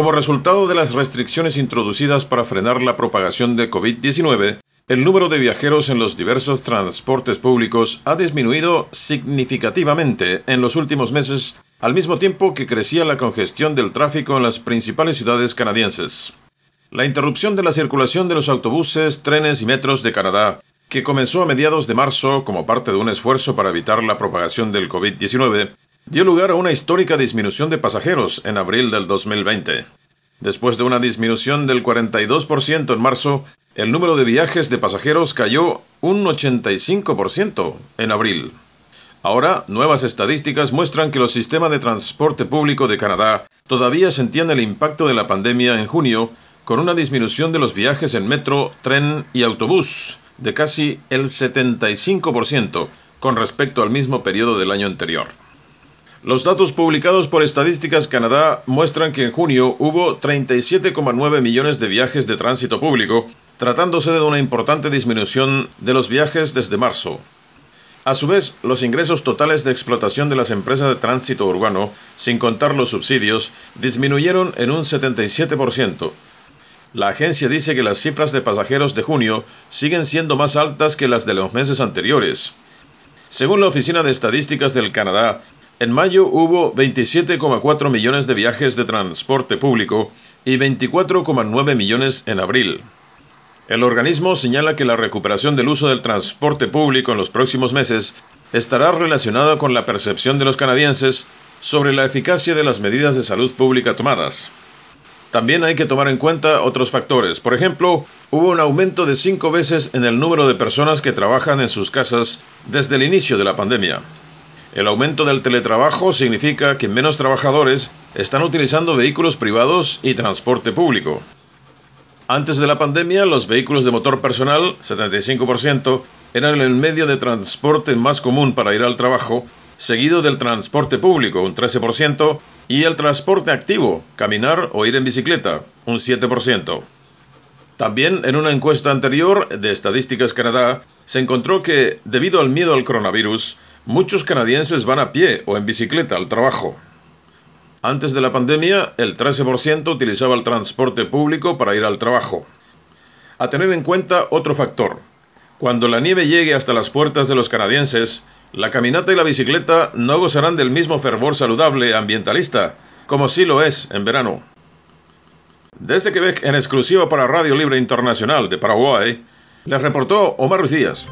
Como resultado de las restricciones introducidas para frenar la propagación de COVID-19, el número de viajeros en los diversos transportes públicos ha disminuido significativamente en los últimos meses, al mismo tiempo que crecía la congestión del tráfico en las principales ciudades canadienses. La interrupción de la circulación de los autobuses, trenes y metros de Canadá, que comenzó a mediados de marzo como parte de un esfuerzo para evitar la propagación del COVID-19, dio lugar a una histórica disminución de pasajeros en abril del 2020. Después de una disminución del 42% en marzo, el número de viajes de pasajeros cayó un 85% en abril. Ahora, nuevas estadísticas muestran que los sistemas de transporte público de Canadá todavía sentían el impacto de la pandemia en junio, con una disminución de los viajes en metro, tren y autobús de casi el 75% con respecto al mismo periodo del año anterior. Los datos publicados por Estadísticas Canadá muestran que en junio hubo 37,9 millones de viajes de tránsito público, tratándose de una importante disminución de los viajes desde marzo. A su vez, los ingresos totales de explotación de las empresas de tránsito urbano, sin contar los subsidios, disminuyeron en un 77%. La agencia dice que las cifras de pasajeros de junio siguen siendo más altas que las de los meses anteriores. Según la Oficina de Estadísticas del Canadá, en mayo hubo 27,4 millones de viajes de transporte público y 24,9 millones en abril. El organismo señala que la recuperación del uso del transporte público en los próximos meses estará relacionada con la percepción de los canadienses sobre la eficacia de las medidas de salud pública tomadas. También hay que tomar en cuenta otros factores. Por ejemplo, hubo un aumento de cinco veces en el número de personas que trabajan en sus casas desde el inicio de la pandemia. El aumento del teletrabajo significa que menos trabajadores están utilizando vehículos privados y transporte público. Antes de la pandemia, los vehículos de motor personal, 75%, eran el medio de transporte más común para ir al trabajo, seguido del transporte público, un 13%, y el transporte activo, caminar o ir en bicicleta, un 7%. También en una encuesta anterior de Estadísticas Canadá se encontró que, debido al miedo al coronavirus, Muchos canadienses van a pie o en bicicleta al trabajo. Antes de la pandemia, el 13% utilizaba el transporte público para ir al trabajo. A tener en cuenta otro factor. Cuando la nieve llegue hasta las puertas de los canadienses, la caminata y la bicicleta no gozarán del mismo fervor saludable ambientalista, como sí lo es en verano. Desde Quebec, en exclusiva para Radio Libre Internacional de Paraguay, les reportó Omar Díaz.